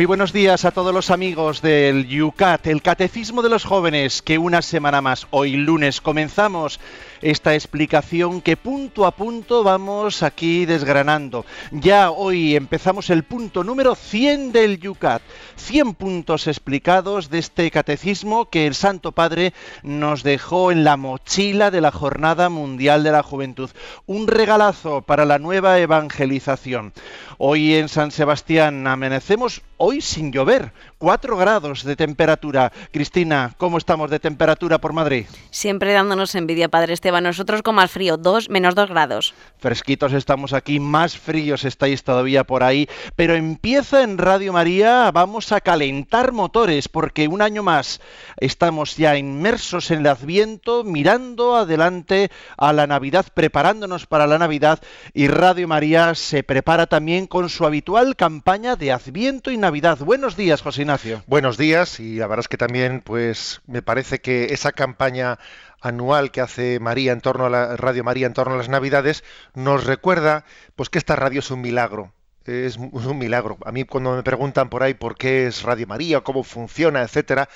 Muy buenos días a todos los amigos del YUCAT, el Catecismo de los Jóvenes, que una semana más, hoy lunes, comenzamos esta explicación que punto a punto vamos aquí desgranando. Ya hoy empezamos el punto número 100 del Yucat, 100 puntos explicados de este catecismo que el Santo Padre nos dejó en la mochila de la Jornada Mundial de la Juventud. Un regalazo para la nueva evangelización. Hoy en San Sebastián amanecemos hoy sin llover, 4 grados de temperatura. Cristina, ¿cómo estamos de temperatura por Madrid? Siempre dándonos envidia, Padre Esteban. Nosotros con más frío, 2 menos 2 grados. Fresquitos estamos aquí, más fríos estáis todavía por ahí. Pero empieza en Radio María, vamos a calentar motores, porque un año más estamos ya inmersos en el Adviento, mirando adelante a la Navidad, preparándonos para la Navidad. Y Radio María se prepara también con su habitual campaña de Adviento y Navidad. Buenos días, José Ignacio. Buenos días y la verdad es que también pues me parece que esa campaña anual que hace María en torno a la Radio María en torno a las Navidades nos recuerda pues que esta radio es un milagro. Es un milagro. A mí cuando me preguntan por ahí por qué es Radio María, cómo funciona, etcétera,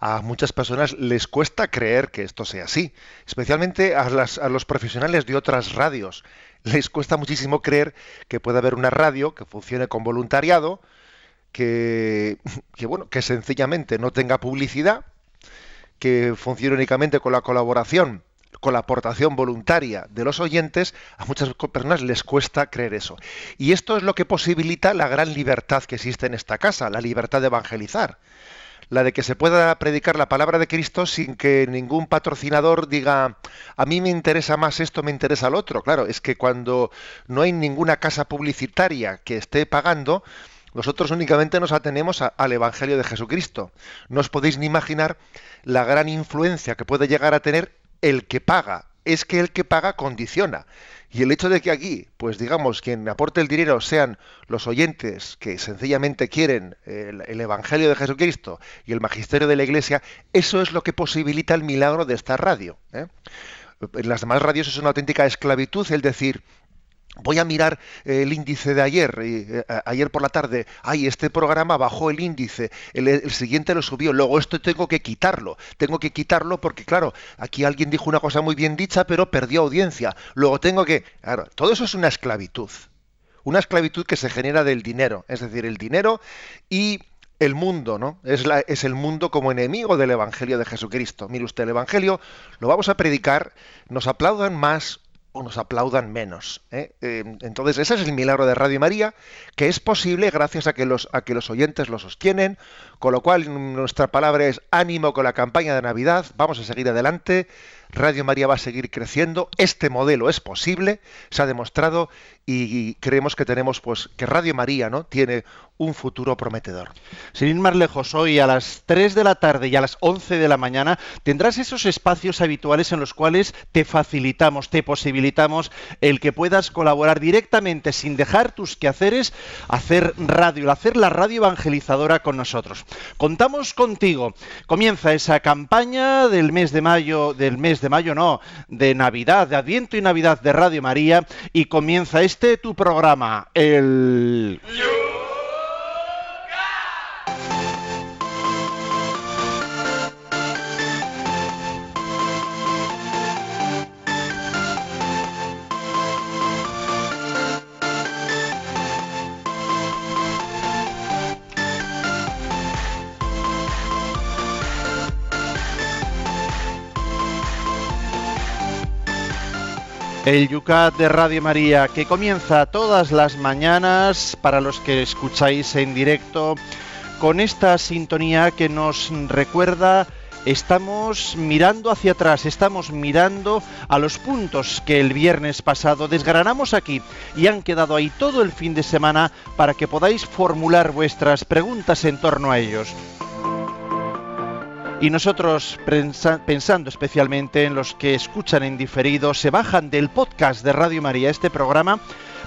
a muchas personas les cuesta creer que esto sea así, especialmente a, las, a los profesionales de otras radios. Les cuesta muchísimo creer que puede haber una radio que funcione con voluntariado, que, bueno, que sencillamente no tenga publicidad, que funcione únicamente con la colaboración, con la aportación voluntaria de los oyentes, a muchas personas les cuesta creer eso. Y esto es lo que posibilita la gran libertad que existe en esta casa, la libertad de evangelizar. La de que se pueda predicar la palabra de Cristo sin que ningún patrocinador diga, a mí me interesa más esto, me interesa lo otro. Claro, es que cuando no hay ninguna casa publicitaria que esté pagando, nosotros únicamente nos atenemos al Evangelio de Jesucristo. No os podéis ni imaginar la gran influencia que puede llegar a tener el que paga. Es que el que paga condiciona. Y el hecho de que aquí, pues digamos, quien aporte el dinero sean los oyentes que sencillamente quieren el, Evangelio de Jesucristo y el magisterio de la Iglesia, eso es lo que posibilita el milagro de esta radio. ¿eh? En las demás radios es una auténtica esclavitud el decir, Voy a mirar el índice de ayer, eh, ayer por la tarde, ay, este programa bajó el índice, el, siguiente lo subió, luego esto tengo que quitarlo, tengo que quitarlo porque claro, aquí alguien dijo una cosa muy bien dicha, pero perdió audiencia, luego tengo que... Claro, todo eso es una esclavitud, una esclavitud que se genera del dinero, es decir, el dinero y el mundo, ¿no? Es, la, es, el mundo como enemigo del Evangelio de Jesucristo. Mire usted, el Evangelio lo vamos a predicar, nos aplaudan más o nos aplaudan menos. ¿eh? Eh, entonces, ese es el milagro de Radio María, que es posible gracias a que, los, a que los oyentes lo sostienen, con lo cual nuestra palabra es ánimo con la campaña de Navidad, vamos a seguir adelante, Radio María va a seguir creciendo, este modelo es posible, se ha demostrado y creemos que tenemos pues que Radio María, ¿no? tiene un futuro prometedor. Sin ir más lejos, hoy a las 3 de la tarde y a las 11 de la mañana tendrás esos espacios habituales en los cuales te facilitamos, te posibilitamos el que puedas colaborar directamente sin dejar tus quehaceres, hacer radio, hacer la radio evangelizadora con nosotros. Contamos contigo. Comienza esa campaña del mes de mayo, del mes de mayo no, de Navidad, de Adviento y Navidad de Radio María y comienza este tu programa, el... El Yucat de Radio María que comienza todas las mañanas para los que escucháis en directo con esta sintonía que nos recuerda estamos mirando hacia atrás, estamos mirando a los puntos que el viernes pasado desgranamos aquí y han quedado ahí todo el fin de semana para que podáis formular vuestras preguntas en torno a ellos. Y nosotros, pensando especialmente en los que escuchan en diferido, se bajan del podcast de Radio María este programa,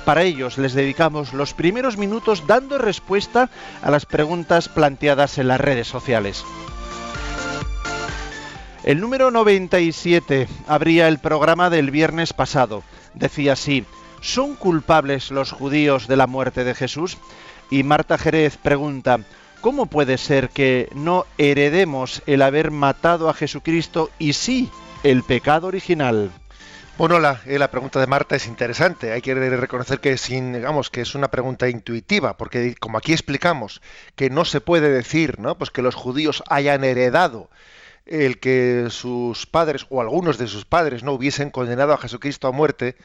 para ellos les dedicamos los primeros minutos dando respuesta a las preguntas planteadas en las redes sociales. El número 97 abría el programa del viernes pasado. Decía así, ¿son culpables los judíos de la muerte de Jesús? Y Marta Jerez pregunta, ¿Cómo puede ser que no heredemos el haber matado a Jesucristo y sí el pecado original? Bueno, la, eh, la, pregunta de Marta es interesante. Hay que reconocer que, que es una pregunta intuitiva, porque como aquí explicamos que no se puede decir, ¿no? Pues que los judíos hayan heredado el que sus padres o algunos de sus padres no hubiesen condenado a Jesucristo a muerte,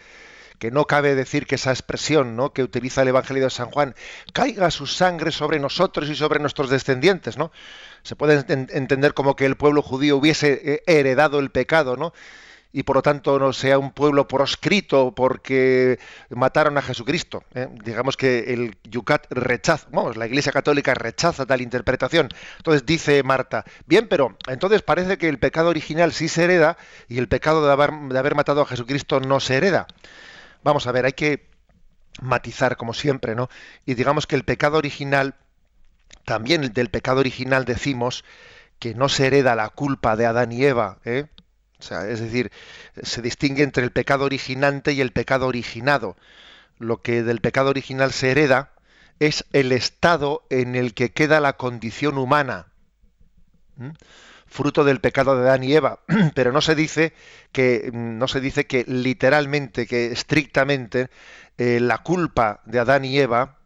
que no cabe decir que esa expresión ¿no? que utiliza el Evangelio de San Juan, caiga su sangre sobre nosotros y sobre nuestros descendientes, ¿no? Se puede entender como que el pueblo judío hubiese eh, heredado el pecado, ¿no? y por lo tanto no sea un pueblo proscrito porque mataron a Jesucristo. ¿eh? Digamos que el Yucat rechaza, vamos, la Iglesia Católica rechaza tal interpretación. Entonces dice Marta, bien, pero entonces parece que el pecado original sí se hereda y el pecado de haber, de haber matado a Jesucristo no se hereda. Vamos a ver, hay que matizar como siempre, ¿no? Y digamos que el pecado original, también del pecado original decimos que no se hereda la culpa de Adán y Eva, ¿eh? O sea, es decir, se distingue entre el pecado originante y el pecado originado. Lo que del pecado original se hereda es el estado en el que queda la condición humana fruto del pecado de Adán y Eva, pero no se dice que no se dice que literalmente, que estrictamente eh, la culpa de Adán y Eva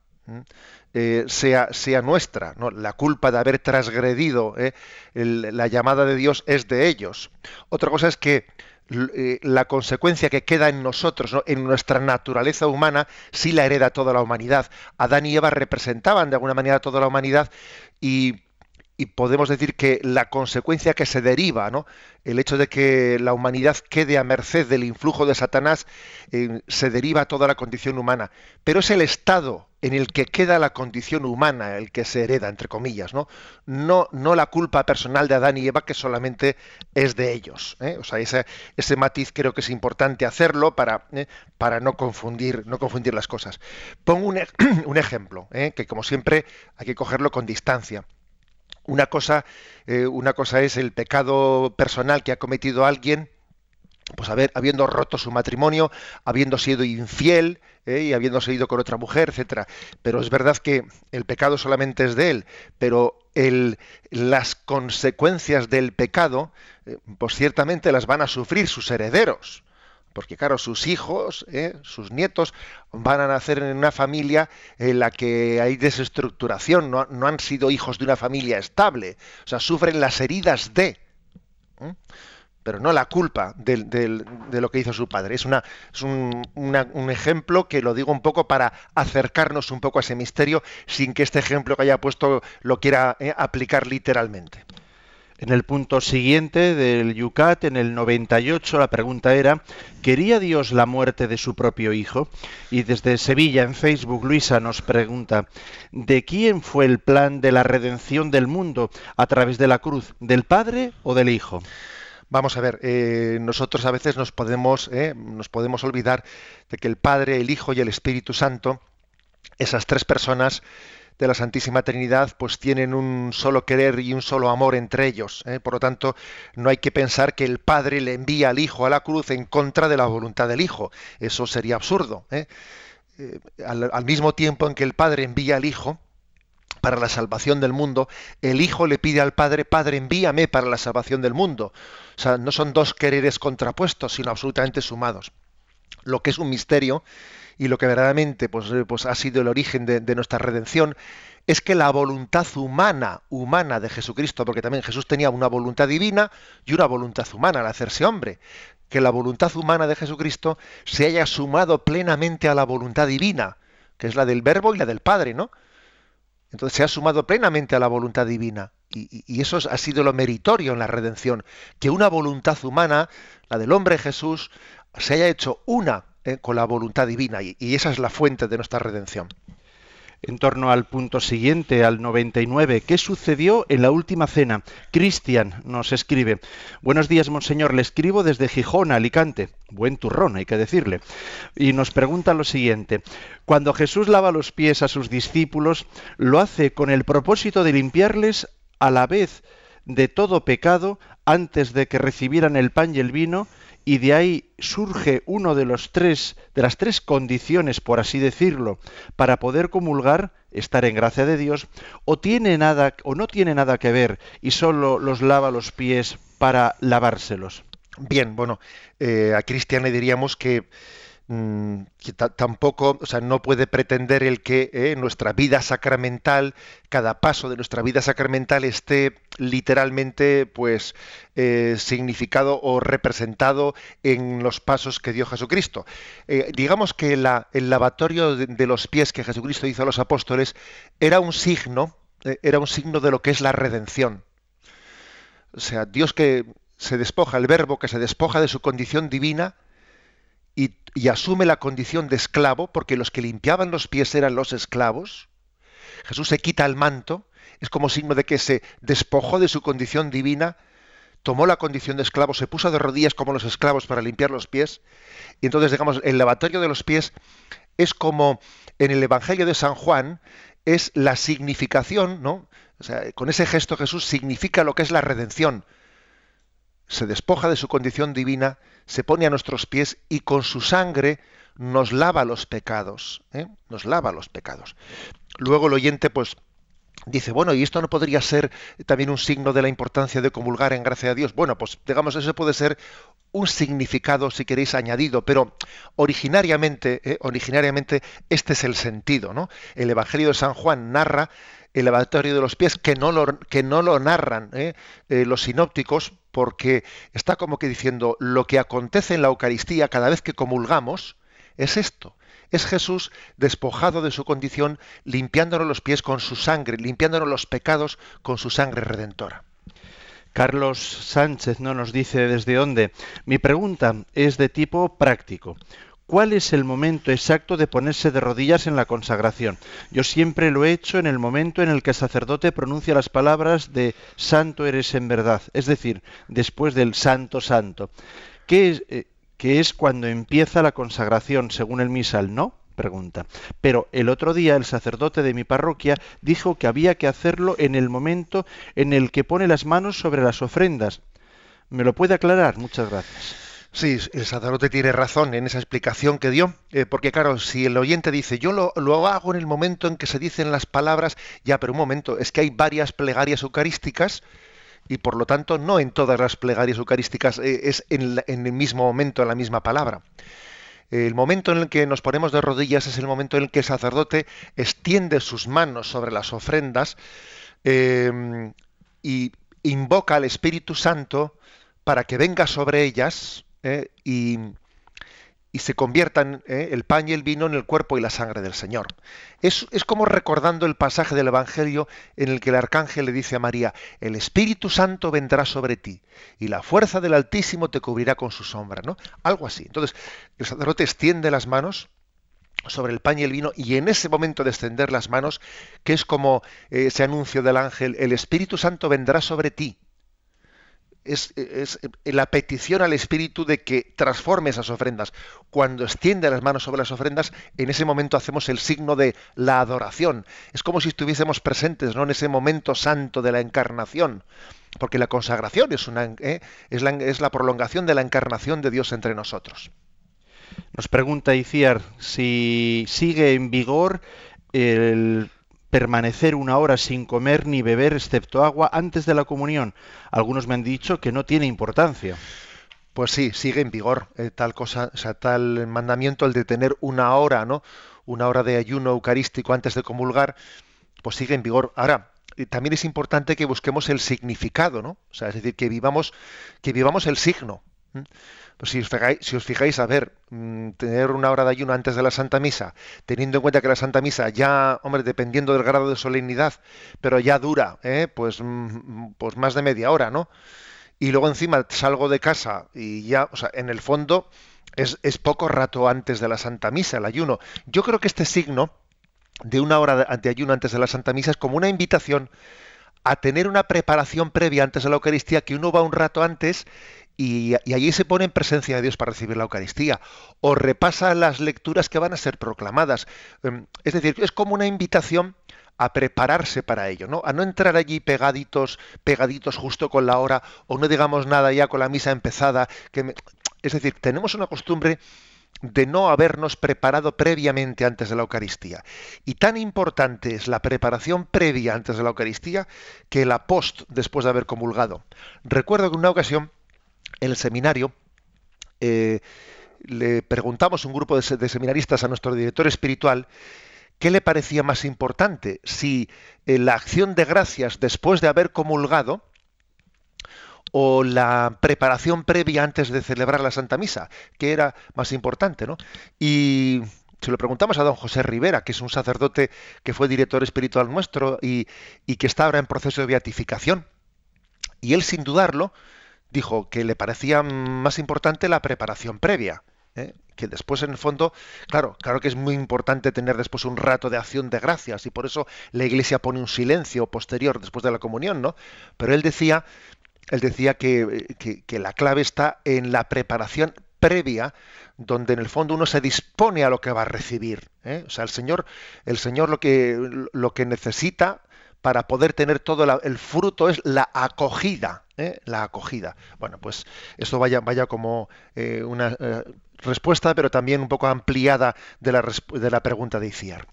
eh, sea, sea nuestra, ¿no? la culpa de haber transgredido eh, la llamada de Dios es de ellos. Otra cosa es que la consecuencia que queda en nosotros, en nuestra naturaleza humana, sí la hereda toda la humanidad. Adán y Eva representaban de alguna manera toda la humanidad y y podemos decir que la consecuencia que se deriva, ¿no? el hecho de que la humanidad quede a merced del influjo de Satanás, eh, se deriva toda la condición humana. Pero es el estado en el que queda la condición humana el que se hereda, entre comillas, ¿no? No, no la culpa personal de Adán y Eva, que solamente es de ellos. ¿eh? O sea, ese, ese, matiz creo que es importante hacerlo para, ¿eh? para no, confundir, no confundir las cosas. Pongo un, un ejemplo, que como siempre hay que cogerlo con distancia. Una cosa, eh, una cosa es el pecado personal que ha cometido alguien, pues haber, habiendo roto su matrimonio, habiendo sido infiel eh, y habiéndose ido con otra mujer, etcétera. Pero es verdad que el pecado solamente es de él, pero el, las consecuencias del pecado, eh, pues ciertamente las van a sufrir sus herederos porque claro, sus hijos, ¿eh? sus nietos van a nacer en una familia en la que hay desestructuración, no, han sido hijos de una familia estable, o sea, sufren las heridas de, pero no la culpa de, lo que hizo su padre. Es, una, es un, un, ejemplo que lo digo un poco para acercarnos un poco a ese misterio sin que este ejemplo que haya puesto lo quiera ¿eh? aplicar literalmente. En el punto siguiente del Yucat, en el 98, la pregunta era, ¿quería Dios la muerte de su propio Hijo? Y desde Sevilla, en Facebook, Luisa nos pregunta, ¿de quién fue el plan de la redención del mundo a través de la cruz? ¿Del Padre o del Hijo? Vamos a ver, eh, nosotros a veces nos podemos, eh, nos podemos olvidar de que el Padre, el Hijo y el Espíritu Santo, esas tres personas, de la Santísima Trinidad, pues tienen un solo querer y un solo amor entre ellos. ¿eh? Por lo tanto, no hay que pensar que el Padre le envía al Hijo a la cruz en contra de la voluntad del Hijo. Eso sería absurdo. ¿eh? Eh, al, mismo tiempo en que el Padre envía al Hijo, para la salvación del mundo, el Hijo le pide al Padre, Padre, envíame para la salvación del mundo. O sea, no son dos quereres contrapuestos, sino absolutamente sumados. Lo que es un misterio y lo que verdaderamente pues, eh, pues ha sido el origen de, nuestra redención es que la voluntad humana, humana de Jesucristo, porque también Jesús tenía una voluntad divina y una voluntad humana al hacerse hombre, que la voluntad humana de Jesucristo se haya sumado plenamente a la voluntad divina, que es la del Verbo y la del Padre, ¿no? Entonces se ha sumado plenamente a la voluntad divina. Y, y, eso ha sido lo meritorio en la redención, que una voluntad humana, la del hombre Jesús, se haya hecho una eh, con la voluntad divina y, esa es la fuente de nuestra redención. en torno al punto siguiente, al 99. ¿Qué sucedió en la última cena? Cristian nos escribe. Buenos días, monseñor. Le escribo desde Gijón, Alicante. Buen turrón, hay que decirle. Y nos pregunta lo siguiente. Cuando Jesús lava los pies a sus discípulos, lo hace con el propósito de limpiarles a la vez de todo pecado antes de que recibieran el pan y el vino y de ahí surge uno de los tres de las tres condiciones por así decirlo para poder comulgar estar en gracia de Dios o tiene nada o no tiene nada que ver y solo los lava los pies para lavárselos. Bien bueno eh, a Cristian le diríamos que Mm, tampoco, o sea, no puede pretender el que eh, nuestra vida sacramental, cada paso de nuestra vida sacramental esté literalmente, pues, eh, significado o representado en los pasos que dio Jesucristo. Eh, digamos que el lavatorio de, los pies que Jesucristo hizo a los apóstoles era un signo, era un signo de lo que es la redención. O sea, Dios que se despoja, el verbo que se despoja de su condición divina, y, asume la condición de esclavo, porque los que limpiaban los pies eran los esclavos. Jesús se quita el manto, es como signo de que se despojó de su condición divina, tomó la condición de esclavo, se puso de rodillas como los esclavos para limpiar los pies. Y entonces, digamos, el lavatorio de los pies es como en el Evangelio de San Juan, es la significación, ¿no? O sea, con ese gesto Jesús significa lo que es la redención. Se despoja de su condición divina, se pone a nuestros pies y con su sangre nos lava los pecados, ¿eh? nos lava los pecados. Luego el oyente, pues, dice, bueno, ¿y esto no podría ser también un signo de la importancia de comulgar en gracia a Dios? Bueno, pues digamos, eso puede ser un significado, si queréis, añadido, pero originariamente, ¿eh? originariamente este es el sentido, ¿no? El Evangelio de San Juan narra el lavatorio de los pies que no lo, que no lo narran ¿eh? Eh, los sinópticos porque está como que diciendo lo que acontece en la Eucaristía cada vez que comulgamos es esto. Es Jesús despojado de su condición, limpiándonos los pies con su sangre, limpiándonos los pecados con su sangre redentora. Carlos Sánchez no nos dice desde dónde. Mi pregunta es de tipo práctico. ¿Cuál es el momento exacto de ponerse de rodillas en la consagración? Yo siempre lo he hecho en el momento en el que el sacerdote pronuncia las palabras de Santo eres en verdad, es decir, después del Santo Santo, es, eh, que es cuando empieza la consagración, según el misal, ¿no? Pregunta. Pero el otro día el sacerdote de mi parroquia dijo que había que hacerlo en el momento en el que pone las manos sobre las ofrendas. ¿Me lo puede aclarar? Muchas gracias. Sí, el sacerdote tiene razón en esa explicación que dio, eh, porque claro, si el oyente dice, yo lo, lo, hago en el momento en que se dicen las palabras, ya, pero un momento, es que hay varias plegarias eucarísticas y por lo tanto no en todas las plegarias eucarísticas eh, es en, el mismo momento, en la misma palabra. El momento en el que nos ponemos de rodillas es el momento en el que el sacerdote extiende sus manos sobre las ofrendas eh, y invoca al Espíritu Santo para que venga sobre ellas ¿eh? y, se conviertan ¿eh? el pan y el vino en el cuerpo y la sangre del Señor. Es, es, como recordando el pasaje del Evangelio en el que el arcángel le dice a María, el Espíritu Santo vendrá sobre ti y la fuerza del Altísimo te cubrirá con su sombra, ¿no? Algo así. Entonces, el sacerdote extiende las manos sobre el pan y el vino y en ese momento de extender las manos, que es como eh, ese anuncio del ángel, el Espíritu Santo vendrá sobre ti es, la petición al Espíritu de que transforme esas ofrendas. Cuando extiende las manos sobre las ofrendas, en ese momento hacemos el signo de la adoración. Es como si estuviésemos presentes ¿no? en ese momento santo de la encarnación. Porque la consagración es, una, ¿eh? es, la, es la prolongación de la encarnación de Dios entre nosotros. Nos pregunta Iciar si sigue en vigor el permanecer una hora sin comer ni beber excepto agua antes de la comunión. Algunos me han dicho que no tiene importancia. Pues sí, sigue en vigor eh, tal cosa, o sea, tal mandamiento el de tener una hora, ¿no? Una hora de ayuno eucarístico antes de comulgar, pues sigue en vigor. Ahora, eh, también es importante que busquemos el significado, ¿no? O sea, es decir, que vivamos, que vivamos el signo. Pues si os fijáis, si os fijáis a ver, mm, tener una hora de ayuno antes de la Santa Misa, teniendo en cuenta que la Santa Misa ya, hombre, dependiendo del grado de solemnidad, pero ya dura, ¿eh? pues, mm, pues más de media hora, ¿no? Y luego encima salgo de casa y ya, o sea, en el fondo es, es poco rato antes de la Santa Misa, el ayuno. Yo creo que este signo, de una hora de ayuno antes de la Santa Misa es como una invitación a tener una preparación previa antes de la Eucaristía, que uno va un rato antes y, allí se pone en presencia de Dios para recibir la Eucaristía, o repasa las lecturas que van a ser proclamadas. Em, es decir, es como una invitación a prepararse para ello, ¿no? A no entrar allí pegaditos, pegaditos justo con la hora, o no digamos nada ya con la misa empezada. Que Es decir, tenemos una costumbre de no habernos preparado previamente antes de la Eucaristía. Y tan importante es la preparación previa antes de la Eucaristía que la post después de haber comulgado. Recuerdo que en una ocasión en el seminario eh, le preguntamos a un grupo de, seminaristas a nuestro director espiritual qué le parecía más importante, si eh, la acción de gracias después de haber comulgado o la preparación previa antes de celebrar la Santa Misa, que era más importante, ¿no? Y se lo preguntamos a don José Rivera, que es un sacerdote que fue director espiritual nuestro y, y que está ahora en proceso de beatificación. Y él, sin dudarlo, dijo que le parecía más importante la preparación previa. ¿eh? que después en el fondo, claro, claro que es muy importante tener después un rato de acción de gracias y por eso la Iglesia pone un silencio posterior después de la comunión, ¿no? Pero él decía, él decía que, que, la clave está en la preparación previa, donde en el fondo uno se dispone a lo que va a recibir. ¿eh? O sea, el Señor, el Señor lo que, lo que necesita para poder tener todo el fruto es la acogida, ¿eh? la acogida. Bueno, pues esto vaya, vaya como eh, una eh, respuesta, pero también un poco ampliada de la, de la pregunta de Iciar.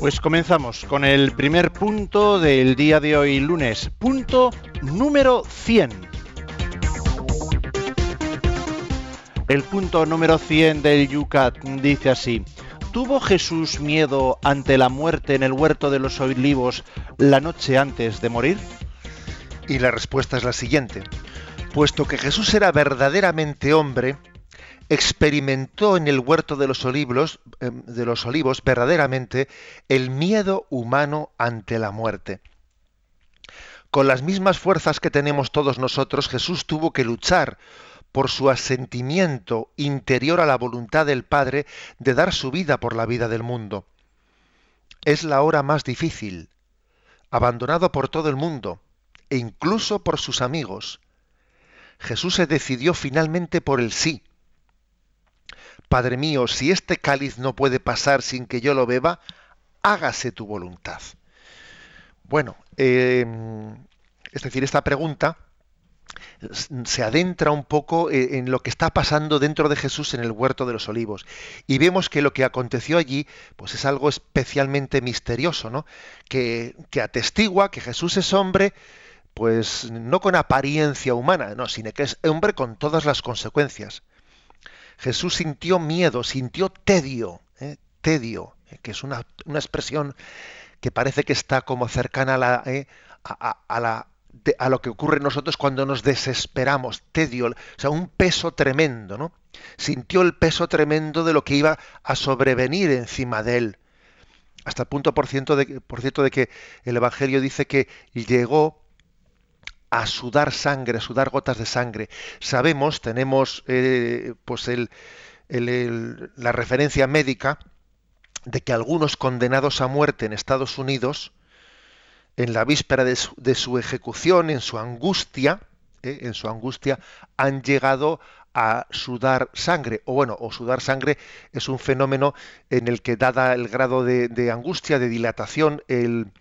Pues comenzamos con el primer punto del día de hoy, lunes. Punto número 100. El punto número 100 del Yucat dice así. ¿Tuvo Jesús miedo ante la muerte en el huerto de los olivos la noche antes de morir? Y la respuesta es la siguiente. Puesto que Jesús era verdaderamente hombre, experimentó en el huerto de los olivos, em, de los olivos verdaderamente el miedo humano ante la muerte. Con las mismas fuerzas que tenemos todos nosotros, Jesús tuvo que luchar por su asentimiento interior a la voluntad del Padre de dar su vida por la vida del mundo. Es la hora más difícil, abandonado por todo el mundo e incluso por sus amigos. Jesús se decidió finalmente por el sí. Padre mío, si este cáliz no puede pasar sin que yo lo beba, hágase tu voluntad. Bueno, eh, es decir, esta pregunta se adentra un poco eh, en lo que está pasando dentro de Jesús en el huerto de los olivos. Y vemos que lo que aconteció allí, pues es algo especialmente misterioso, ¿no? Que, que atestigua que Jesús es hombre, pues no con apariencia humana, no, sino que es hombre con todas las consecuencias. Jesús sintió miedo, sintió tedio, ¿eh? tedio, ¿eh? que es una, expresión que parece que está como cercana a la, a la a lo que ocurre en nosotros cuando nos desesperamos, tedio, o sea, un peso tremendo, ¿no? Sintió el peso tremendo de lo que iba a sobrevenir encima de él. Hasta el punto, por cierto, de, por cierto, de que el Evangelio dice que llegó a sudar sangre, a sudar gotas de sangre. Sabemos, tenemos eh, pues la referencia médica de que algunos condenados a muerte en Estados Unidos, en la víspera de su, ejecución, en su angustia, ¿eh? en su angustia, han llegado a sudar sangre. O bueno, o sudar sangre es un fenómeno en el que, dada el grado de angustia, de dilatación, el,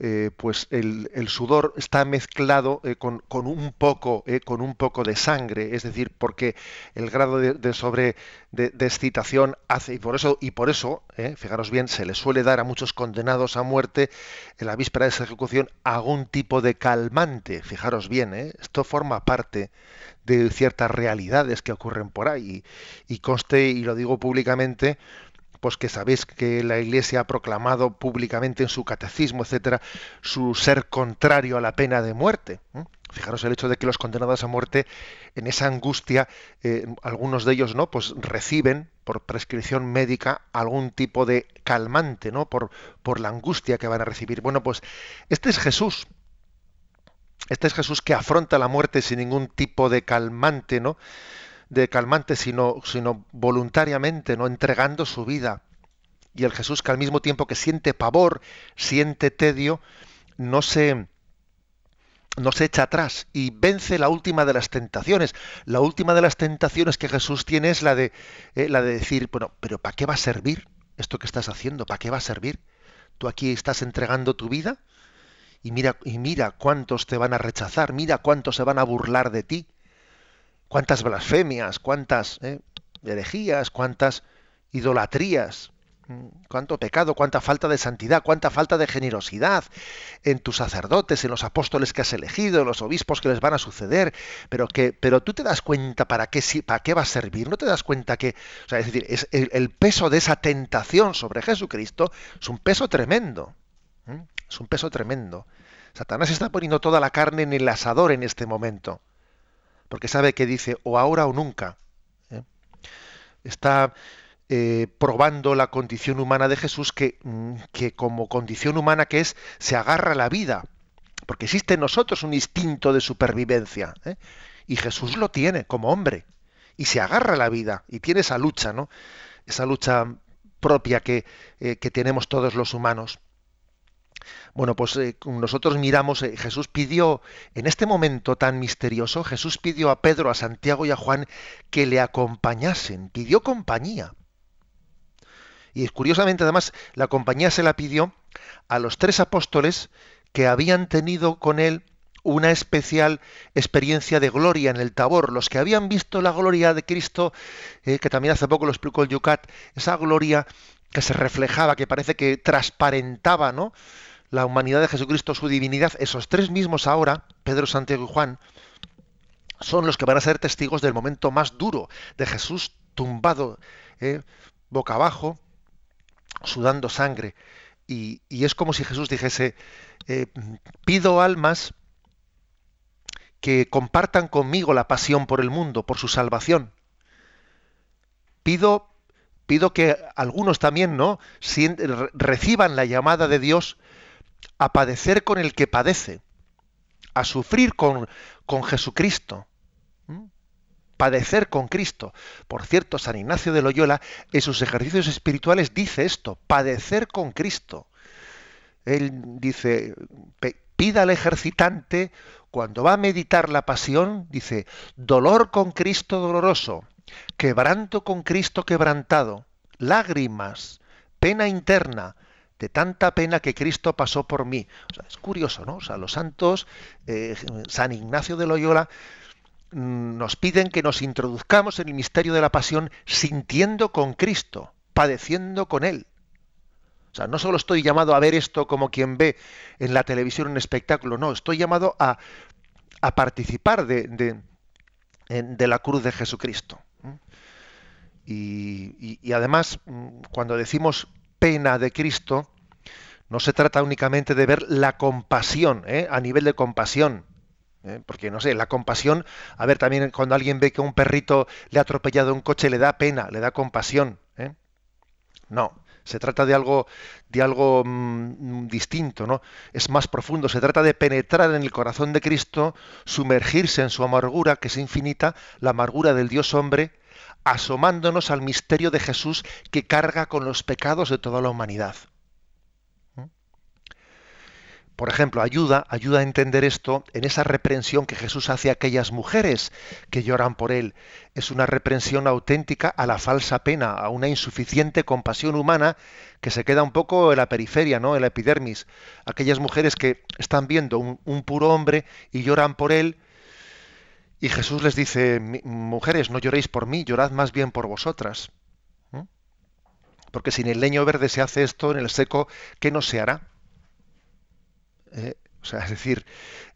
eh, pues el, sudor está mezclado eh, con, un poco, eh, con un poco de sangre, es decir, porque el grado de, sobre de, excitación hace y por eso y por eso, fijaros bien, se le suele dar a muchos condenados a muerte en la víspera de esa ejecución algún tipo de calmante. Fijaros bien, esto forma parte de ciertas realidades que ocurren por ahí y conste y lo digo públicamente pues que sabéis que la Iglesia ha proclamado públicamente en su catecismo, etcétera, su ser contrario a la pena de muerte. Fijaros el hecho de que los condenados a muerte, en esa angustia, eh, algunos de ellos no, pues reciben por prescripción médica algún tipo de calmante, ¿no? Por, por la angustia que van a recibir. Bueno, pues este es Jesús. Este es Jesús que afronta la muerte sin ningún tipo de calmante, ¿no? De calmante, sino, sino voluntariamente, ¿no? Entregando su vida. Y el Jesús que al mismo tiempo que siente pavor, siente tedio, no se, no se echa atrás y vence la última de las tentaciones. La última de las tentaciones que Jesús tiene es la de, eh, la de decir, bueno, pero ¿para qué va a servir esto que estás haciendo? ¿Para qué va a servir? Tú aquí estás entregando tu vida y mira, y mira cuántos te van a rechazar, mira cuántos se van a burlar de ti, cuántas blasfemias, cuántas eh, herejías, cuántas idolatrías, mm, cuánto pecado, cuánta falta de santidad, cuánta falta de generosidad en tus sacerdotes, en los apóstoles que has elegido, en los obispos que les van a suceder, pero que, pero tú te das cuenta para qué para qué va a servir, no te das cuenta que, o sea, es decir, es el, peso de esa tentación sobre Jesucristo es un peso tremendo. Es un peso tremendo. Satanás está poniendo toda la carne en el asador en este momento, porque sabe que dice o ahora o nunca. ¿eh? Está eh, probando la condición humana de Jesús que, mm, que, como condición humana que es, se agarra a la vida, porque existe en nosotros un instinto de supervivencia, ¿eh? y Jesús lo tiene como hombre, y se agarra a la vida, y tiene esa lucha, ¿no? Esa lucha propia que, que tenemos todos los humanos. Bueno, pues eh, nosotros miramos, eh, Jesús pidió, en este momento tan misterioso, Jesús pidió a Pedro, a Santiago y a Juan que le acompañasen, pidió compañía. Y curiosamente además la compañía se la pidió a los tres apóstoles que habían tenido con él una especial experiencia de gloria en el Tabor, los que habían visto la gloria de Cristo, eh, que también hace poco lo explicó el Yucat, esa gloria que se reflejaba, que parece que transparentaba, ¿no? La humanidad de Jesucristo, su divinidad, esos tres mismos ahora, Pedro, Santiago y Juan, son los que van a ser testigos del momento más duro de Jesús tumbado eh, boca abajo, sudando sangre. Y, es como si Jesús dijese, eh, pido almas que compartan conmigo la pasión por el mundo, por su salvación. Pido, pido que algunos también, ¿no? reciban la llamada de Dios a padecer con el que padece, a sufrir con, con Jesucristo. Padecer con Cristo. Por cierto, San Ignacio de Loyola en sus ejercicios espirituales dice esto, padecer con Cristo. Él dice, pida al ejercitante, cuando va a meditar la pasión, dice, dolor con Cristo doloroso, quebranto con Cristo quebrantado, lágrimas, pena interna, de tanta pena que Cristo pasó por mí. es curioso, ¿no? O sea, los santos, eh, San Ignacio de Loyola, mm, nos piden que nos introduzcamos en el misterio de la pasión sintiendo con Cristo, padeciendo con Él. O sea, no solo estoy llamado a ver esto como quien ve en la televisión un espectáculo, no, estoy llamado a, participar de, de, la cruz de Jesucristo. y, además, mm, cuando decimos pena de Cristo, no se trata únicamente de ver la compasión, ¿eh? a nivel de compasión. ¿eh? Porque, no sé, la compasión, a ver, también cuando alguien ve que un perrito le ha atropellado un coche, le da pena, le da compasión. ¿eh? No, se trata de algo, de algo mm, distinto, ¿no? Es más profundo, se trata de penetrar en el corazón de Cristo, sumergirse en su amargura, que es infinita, la amargura del Dios hombre, asomándonos al misterio de Jesús que carga con los pecados de toda la humanidad. ¿Mm? Por ejemplo, ayuda, ayuda a entender esto en esa reprensión que Jesús hace a aquellas mujeres que lloran por él. Es una reprensión auténtica a la falsa pena, a una insuficiente compasión humana que se queda un poco en la periferia, ¿no? En la epidermis. Aquellas mujeres que están viendo un, un puro hombre y lloran por él, y Jesús les dice, mujeres, no lloréis por mí, llorad más bien por vosotras. Porque si en el leño verde se hace esto, en el seco, ¿qué no se hará? Eh, o sea, es decir,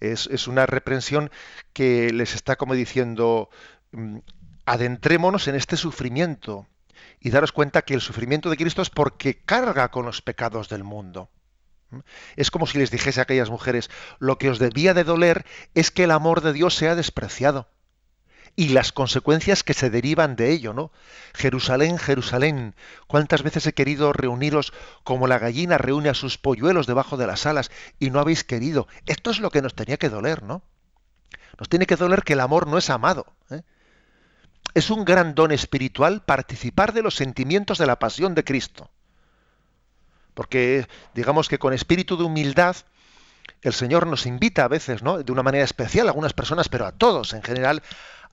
es, una reprensión que les está como diciendo, mm, adentrémonos en este sufrimiento y daros cuenta que el sufrimiento de Cristo es porque carga con los pecados del mundo. Es como si les dijese a aquellas mujeres, lo que os debía de doler es que el amor de Dios sea despreciado. y las consecuencias que se derivan de ello, ¿no? Jerusalén, Jerusalén, cuántas veces he querido reuniros como la gallina reúne a sus polluelos debajo de las alas y no habéis querido. Esto es lo que nos tenía que doler, ¿no? Nos tiene que doler que el amor no es amado. ¿eh? Es un gran don espiritual participar de los sentimientos de la pasión de Cristo. Porque digamos que con espíritu de humildad el Señor nos invita a veces, ¿no? De una manera especial a algunas personas, pero a todos en general,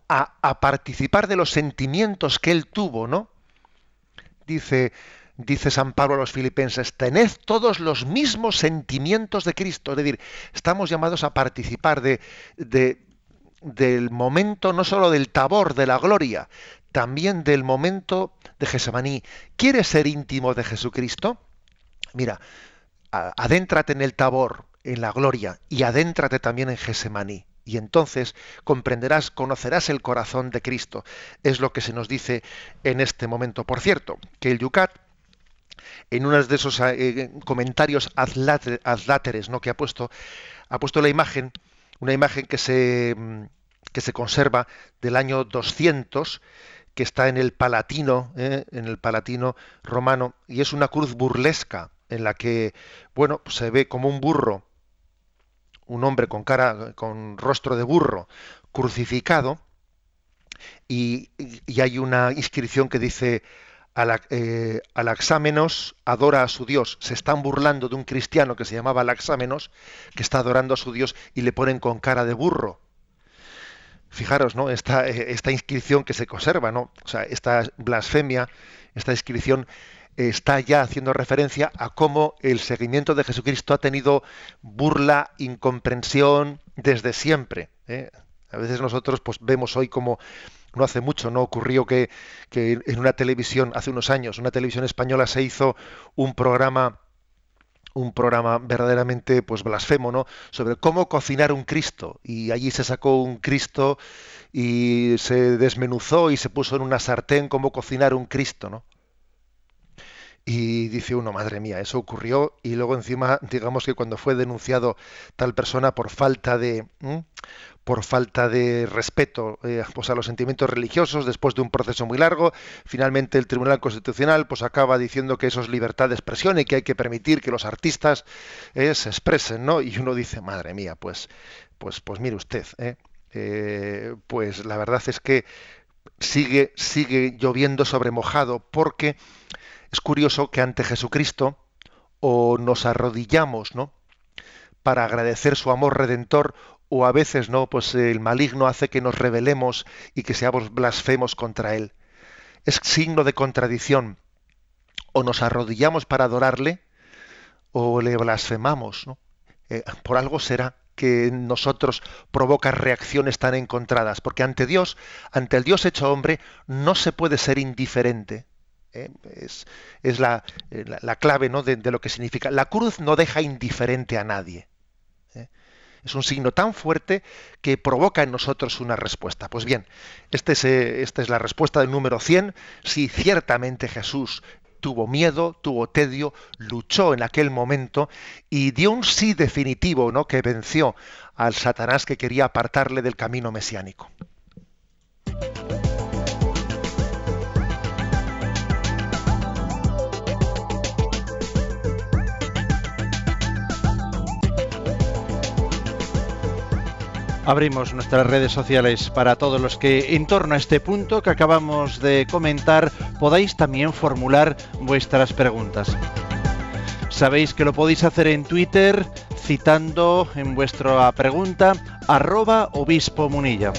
a, participar de los sentimientos que Él tuvo, ¿no? Dice, dice San Pablo a los filipenses, tened todos los mismos sentimientos de Cristo. Es decir, estamos llamados a participar de, de, del momento, no solo del tabor, de la gloria, también del momento de Gesemaní. ¿Quieres ser íntimo de Jesucristo? Mira, adéntrate en el tabor, en la gloria, y adéntrate también en Gesemaní. Y entonces comprenderás, conocerás el corazón de Cristo. Es lo que se nos dice en este momento. Por cierto, que el Yucat, en uno de esos eh, comentarios azláteres ¿no? que ha puesto, ha puesto la imagen, una imagen que se, mm, que se conserva del año 200, que está en el Palatino, ¿eh? en el Palatino romano, y es una cruz burlesca en la que, bueno, se ve como un burro, un hombre con cara, con rostro de burro, crucificado, y, hay una inscripción que dice eh, Alaxámenos adora a su Dios. Se están burlando de un cristiano que se llamaba Alaxámenos, que está adorando a su Dios y le ponen con cara de burro. Fijaros, ¿no? Esta, eh, esta inscripción que se conserva, ¿no? O sea, esta blasfemia, esta inscripción está ya haciendo referencia a cómo el seguimiento de Jesucristo ha tenido burla, incomprensión desde siempre. ¿eh? A veces nosotros pues, vemos hoy como no hace mucho, no ocurrió que, que, en una televisión, hace unos años, una televisión española se hizo un programa un programa verdaderamente pues blasfemo, ¿no? sobre cómo cocinar un Cristo y allí se sacó un Cristo y se desmenuzó y se puso en una sartén cómo cocinar un Cristo, ¿no? Y dice uno, madre mía, eso ocurrió y luego encima, digamos que cuando fue denunciado tal persona por falta de por falta de respeto eh, pues a los sentimientos religiosos después de un proceso muy largo, finalmente el Tribunal Constitucional pues acaba diciendo que eso es libertad de expresión y que hay que permitir que los artistas eh, se expresen, ¿no? Y uno dice, madre mía, pues pues pues mire usted, ¿eh? pues la verdad es que sigue sigue lloviendo sobre mojado porque es curioso que ante Jesucristo o nos arrodillamos, ¿no? Para agradecer su amor redentor o a veces no, pues el maligno hace que nos rebelemos y que seamos blasfemos contra él. Es signo de contradicción. O nos arrodillamos para adorarle o le blasfemamos, ¿no? Eh, por algo será que en nosotros provoca reacciones tan encontradas, porque ante Dios, ante el Dios hecho hombre, no se puede ser indiferente. ¿Eh? Es, es eh, la, la, clave ¿no? de, lo que significa. La cruz no deja indiferente a nadie. ¿eh? Es un signo tan fuerte que provoca en nosotros una respuesta. Pues bien, este es, esta es la respuesta del número 100. Si ciertamente Jesús tuvo miedo, tuvo tedio, luchó en aquel momento y dio un sí definitivo, ¿no? que venció al Satanás que quería apartarle del camino mesiánico. Abrimos nuestras redes sociales para todos los que en torno a este punto que acabamos de comentar podáis también formular vuestras preguntas. Sabéis que lo podéis hacer en Twitter citando en vuestra pregunta arroba obispo munilla.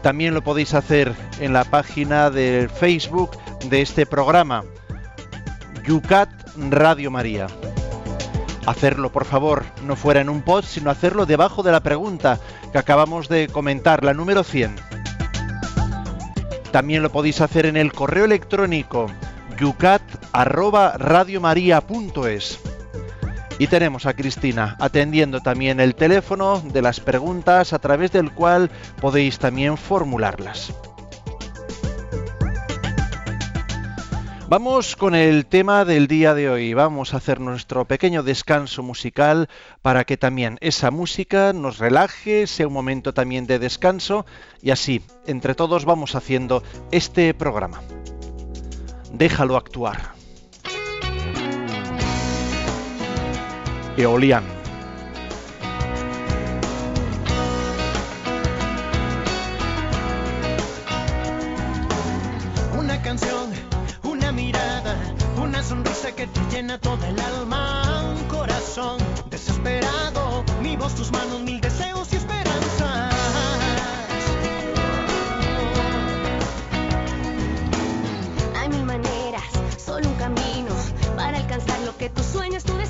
También lo podéis hacer en la página de Facebook de este programa, Yucat Radio María hacerlo, por favor, no fuera en un post, sino hacerlo debajo de la pregunta que acabamos de comentar, la número 100. También lo podéis hacer en el correo electrónico yucat@radiomaria.es. Y tenemos a Cristina atendiendo también el teléfono de las preguntas a través del cual podéis también formularlas. Vamos con el tema del día de hoy. Vamos a hacer nuestro pequeño descanso musical para que también esa música nos relaje, sea un momento también de descanso y así, entre todos vamos haciendo este programa. Déjalo actuar. Eolian. Llena todo el alma, un corazón desesperado, mi voz, tus manos, mil deseos y esperanzas. Hay mil maneras, solo un camino para alcanzar lo que tú sueñas, tu destino.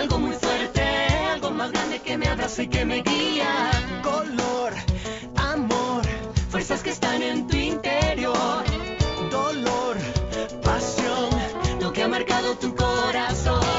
Algo muy fuerte, algo más grande que me abraza y que me guía. Color, amor, fuerzas que están en tu interior. Dolor, pasión, lo que ha marcado tu corazón.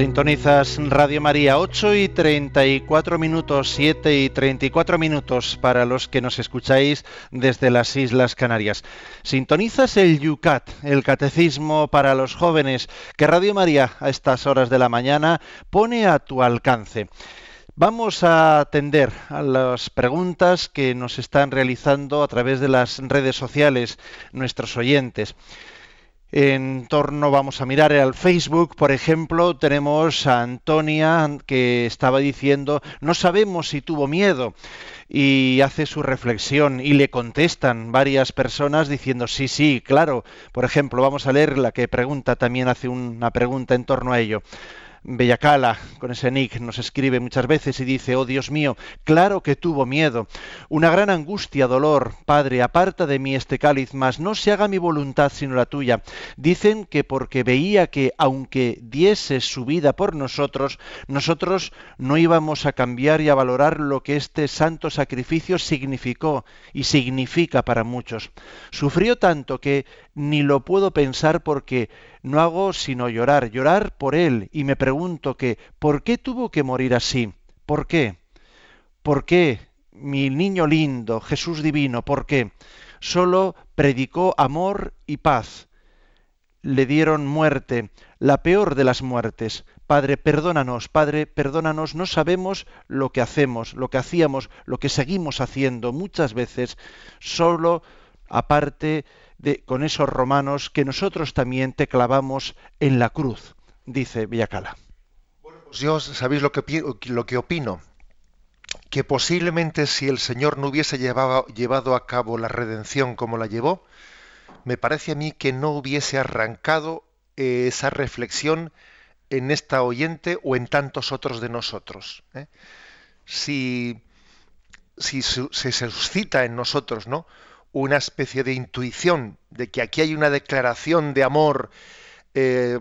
Sintonizas Radio María 8 y 34 minutos, 7 y 34 minutos para los que nos escucháis desde las Islas Canarias. Sintonizas el Yucat, el Catecismo para los jóvenes, que Radio María a estas horas de la mañana pone a tu alcance. Vamos a atender a las preguntas que nos están realizando a través de las redes sociales nuestros oyentes. En torno, vamos a mirar al Facebook, por ejemplo, tenemos a Antonia que estaba diciendo, no sabemos si tuvo miedo y hace su reflexión y le contestan varias personas diciendo, sí, sí, claro. Por ejemplo, vamos a leer la que pregunta, también hace una pregunta en torno a ello. Bellacala, con ese nick, nos escribe muchas veces y dice, oh Dios mío, claro que tuvo miedo, una gran angustia, dolor, Padre, aparta de mí este cáliz, mas no se haga mi voluntad sino la tuya. Dicen que porque veía que aunque diese su vida por nosotros, nosotros no íbamos a cambiar y a valorar lo que este santo sacrificio significó y significa para muchos. Sufrió tanto que ni lo puedo pensar porque no hago sino llorar, llorar por él, y me pregunto que, ¿por qué tuvo que morir así? ¿Por qué? ¿Por qué, mi niño lindo, Jesús divino, por qué? Solo predicó amor y paz. Le dieron muerte, la peor de las muertes. Padre, perdónanos, Padre, perdónanos, no sabemos lo que hacemos, lo que hacíamos, lo que seguimos haciendo muchas veces, solo aparte con esos romanos que nosotros también te clavamos en la cruz, dice Villacala. Bueno, pues yo sabéis lo que, lo que opino, que posiblemente si el Señor no hubiese llevado, llevado a cabo la redención como la llevó, me parece a mí que no hubiese arrancado eh, esa reflexión en esta oyente o en tantos otros de nosotros. ¿eh? Si, si se suscita en nosotros, ¿no? Una especie de intuición de que aquí hay una declaración de amor eh,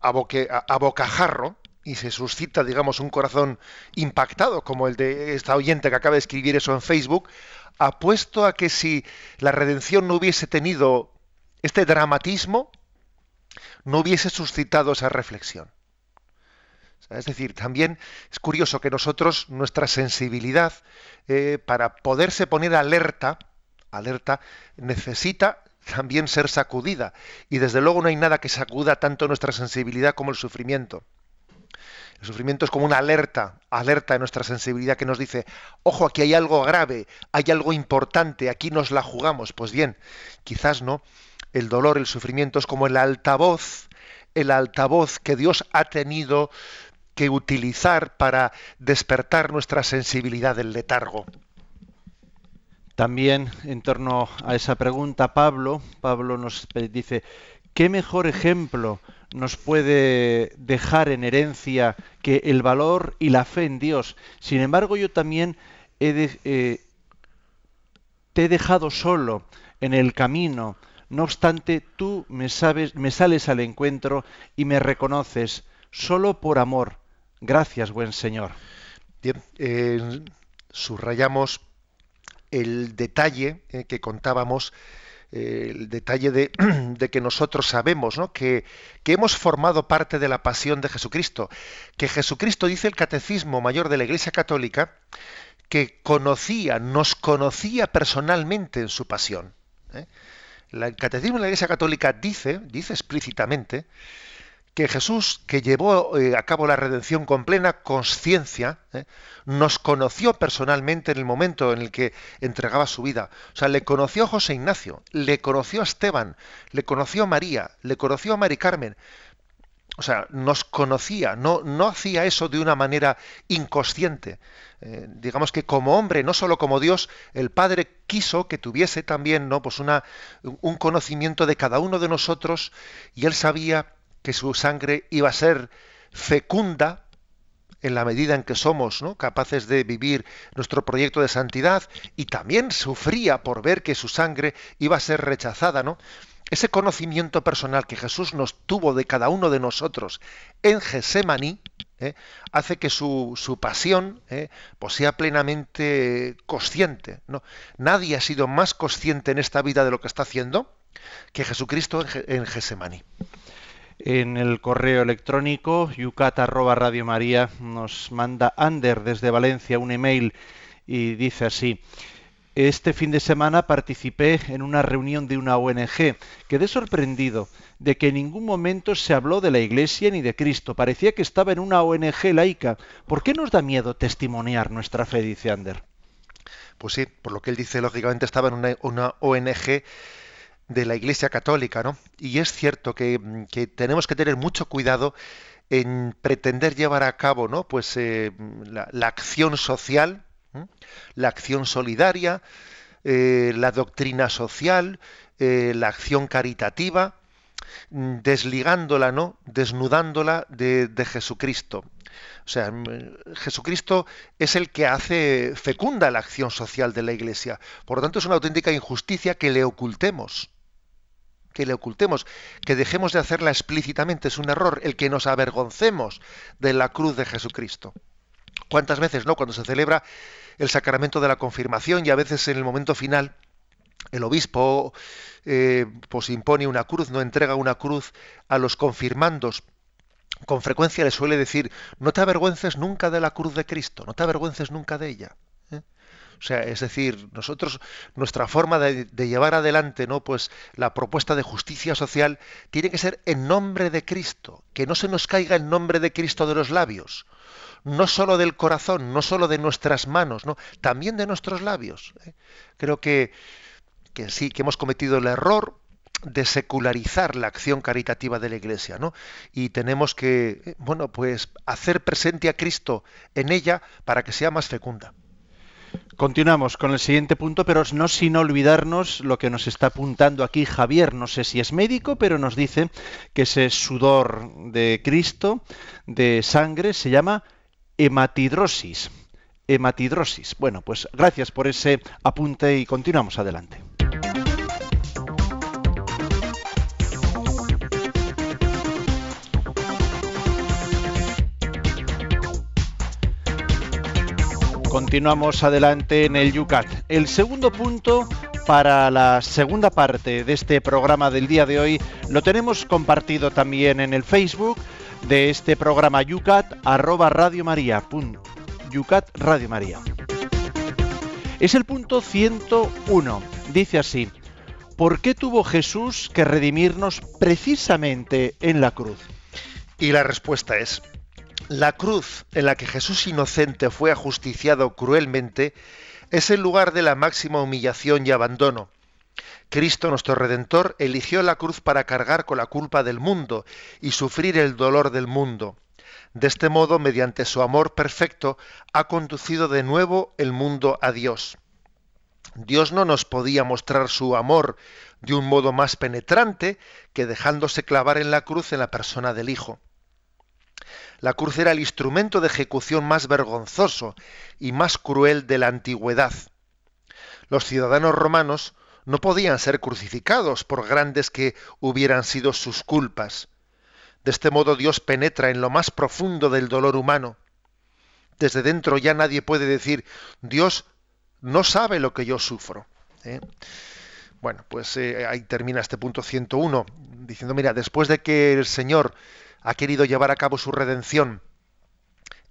a, bocajarro y se suscita, digamos, un corazón impactado como el de esta oyente que acaba de escribir eso en Facebook, apuesto a que si la redención no hubiese tenido este dramatismo, no hubiese suscitado esa reflexión. Es decir, también es curioso que nosotros, nuestra sensibilidad, eh, para poderse poner alerta, alerta, necesita también ser sacudida. Y desde luego no hay nada que sacuda tanto nuestra sensibilidad como el sufrimiento. El sufrimiento es como una alerta, alerta de nuestra sensibilidad que nos dice, ojo, aquí hay algo grave, hay algo importante, aquí nos la jugamos. Pues bien, quizás no. El dolor, el sufrimiento es como el altavoz, el altavoz que Dios ha tenido que utilizar para despertar nuestra sensibilidad del letargo. También en torno a esa pregunta, Pablo, Pablo nos dice, ¿qué mejor ejemplo nos puede dejar en herencia que el valor y la fe en Dios? Sin embargo, yo también eh, te he dejado solo en el camino. No obstante, tú me, sabes, me sales al encuentro y me reconoces solo por amor. Gracias, buen Señor. Bien, eh, subrayamos el detalle eh, que contábamos, eh, el detalle de, que nosotros sabemos ¿no? que, que, hemos formado parte de la pasión de Jesucristo, que Jesucristo dice el Catecismo Mayor de la Iglesia Católica, que conocía, nos conocía personalmente en su pasión. ¿eh? El Catecismo de la Iglesia Católica dice, dice explícitamente, que Jesús, que llevó eh, a cabo la redención con plena conciencia, eh, nos conoció personalmente en el momento en el que entregaba su vida. O sea, le conoció a José Ignacio, le conoció a Esteban, le conoció a María, le conoció a Mari Carmen. O sea, nos conocía, no, no hacía eso de una manera inconsciente. Eh, digamos que como hombre, no solo como Dios, el Padre quiso que tuviese también ¿no? pues una, un conocimiento de cada uno de nosotros y él sabía que su sangre iba a ser fecunda en la medida en que somos ¿no? capaces de vivir nuestro proyecto de santidad y también sufría por ver que su sangre iba a ser rechazada, ¿no? Ese conocimiento personal que Jesús nos tuvo de cada uno de nosotros en Gesemaní ¿eh? hace que su, su pasión ¿eh? pues sea plenamente consciente. ¿no? Nadie ha sido más consciente en esta vida de lo que está haciendo que Jesucristo en, en Gesemaní en el correo electrónico yucata Radio María nos manda Ander desde Valencia un email y dice así. Este fin de semana participé en una reunión de una ONG. Quedé sorprendido de que en ningún momento se habló de la Iglesia ni de Cristo. Parecía que estaba en una ONG laica. ¿Por qué nos da miedo testimoniar nuestra fe? dice Ander. Pues sí, por lo que él dice, lógicamente estaba en una, una ONG de la Iglesia Católica, ¿no? Y es cierto que, tenemos que tener mucho cuidado en pretender llevar a cabo, ¿no? Pues eh, la, acción social, la acción solidaria, eh, la doctrina social, eh, la acción caritativa, mm, desligándola, ¿no? Desnudándola de, de Jesucristo. O sea, Jesucristo es el que hace fecunda la acción social de la Iglesia. Por lo tanto, es una auténtica injusticia que le ocultemos. Que le ocultemos, que dejemos de hacerla explícitamente. Es un error el que nos avergoncemos de la cruz de Jesucristo. ¿Cuántas veces, no? Cuando se celebra el sacramento de la confirmación y a veces en el momento final el obispo eh, pues impone una cruz, no entrega una cruz a los confirmandos con frecuencia le suele decir, no te avergüences nunca de la cruz de Cristo, no te avergüences nunca de ella. ¿Eh? O sea, es decir, nosotros, nuestra forma de, llevar adelante, ¿no? Pues la propuesta de justicia social tiene que ser en nombre de Cristo, que no se nos caiga el nombre de Cristo de los labios, no solo del corazón, no solo de nuestras manos, ¿no? También de nuestros labios. ¿eh? Creo que, que sí, que hemos cometido el error de secularizar la acción caritativa de la Iglesia, ¿no? Y tenemos que, bueno, pues hacer presente a Cristo en ella para que sea más fecunda. Continuamos con el siguiente punto, pero no sin olvidarnos lo que nos está apuntando aquí Javier. No sé si es médico, pero nos dice que ese sudor de Cristo, de sangre, se llama hematidrosis. Hematidrosis. Bueno, pues gracias por ese apunte y continuamos adelante. Continuamos adelante en el Yucat. El segundo punto para la segunda parte de este programa del día de hoy lo tenemos compartido también en el Facebook de este programa Yucat arroba Radio María. Yucat Radio María. Es el punto 101. Dice así. ¿Por qué tuvo Jesús que redimirnos precisamente en la cruz? Y la respuesta es, la cruz en la que Jesús inocente fue ajusticiado cruelmente es el lugar de la máxima humillación y abandono. Cristo nuestro Redentor eligió la cruz para cargar con la culpa del mundo y sufrir el dolor del mundo. De este modo, mediante su amor perfecto, ha conducido de nuevo el mundo a Dios. Dios no nos podía mostrar su amor de un modo más penetrante que dejándose clavar en la cruz en la persona del Hijo. La cruz era el instrumento de ejecución más vergonzoso y más cruel de la antigüedad. Los ciudadanos romanos no podían ser crucificados por grandes que hubieran sido sus culpas. De este modo Dios penetra en lo más profundo del dolor humano. Desde dentro ya nadie puede decir, Dios no sabe lo que yo sufro. ¿eh? Bueno, pues eh, ahí termina este punto 101, diciendo, mira, después de que el Señor ha querido llevar a cabo su redención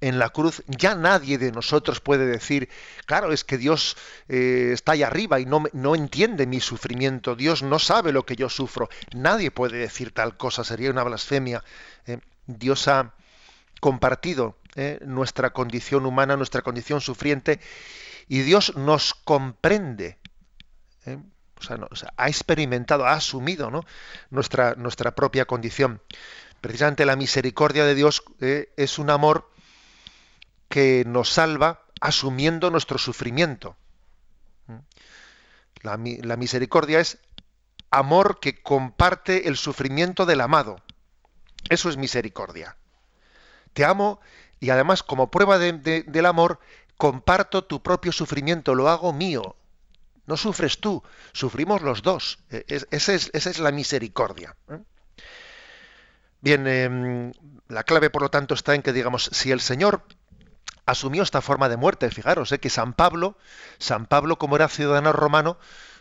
en la cruz, ya nadie de nosotros puede decir, claro, es que Dios eh, está ahí arriba y no, no, entiende mi sufrimiento, Dios no sabe lo que yo sufro. Nadie puede decir tal cosa, sería una blasfemia. Eh, Dios ha compartido eh, nuestra condición humana, nuestra condición sufriente, y Dios nos comprende. O sea, ha experimentado, ha asumido ¿no? nuestra, nuestra propia condición precisamente la misericordia de Dios eh, es un amor que nos salva asumiendo nuestro sufrimiento. La, misericordia es amor que comparte el sufrimiento del amado. Eso es misericordia. Te amo y además como prueba del amor comparto tu propio sufrimiento, lo hago mío. No sufres tú, sufrimos los dos. E, esa es, esa es la misericordia. ¿eh? Bien, em, la clave por lo tanto está en que, digamos, si el Señor asumió esta forma de muerte, fijaros, eh, que San Pablo, San Pablo como era ciudadano romano,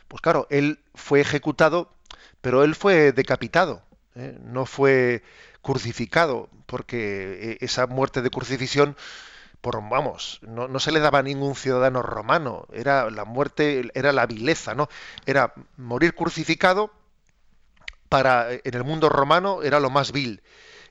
pues claro, él fue ejecutado, pero él fue decapitado, eh, no fue crucificado, porque eh, esa muerte de crucifixión, por, vamos, no, no, se le daba a ningún ciudadano romano, era la muerte, era la vileza, ¿no? Era morir crucificado para en el mundo romano era lo más vil.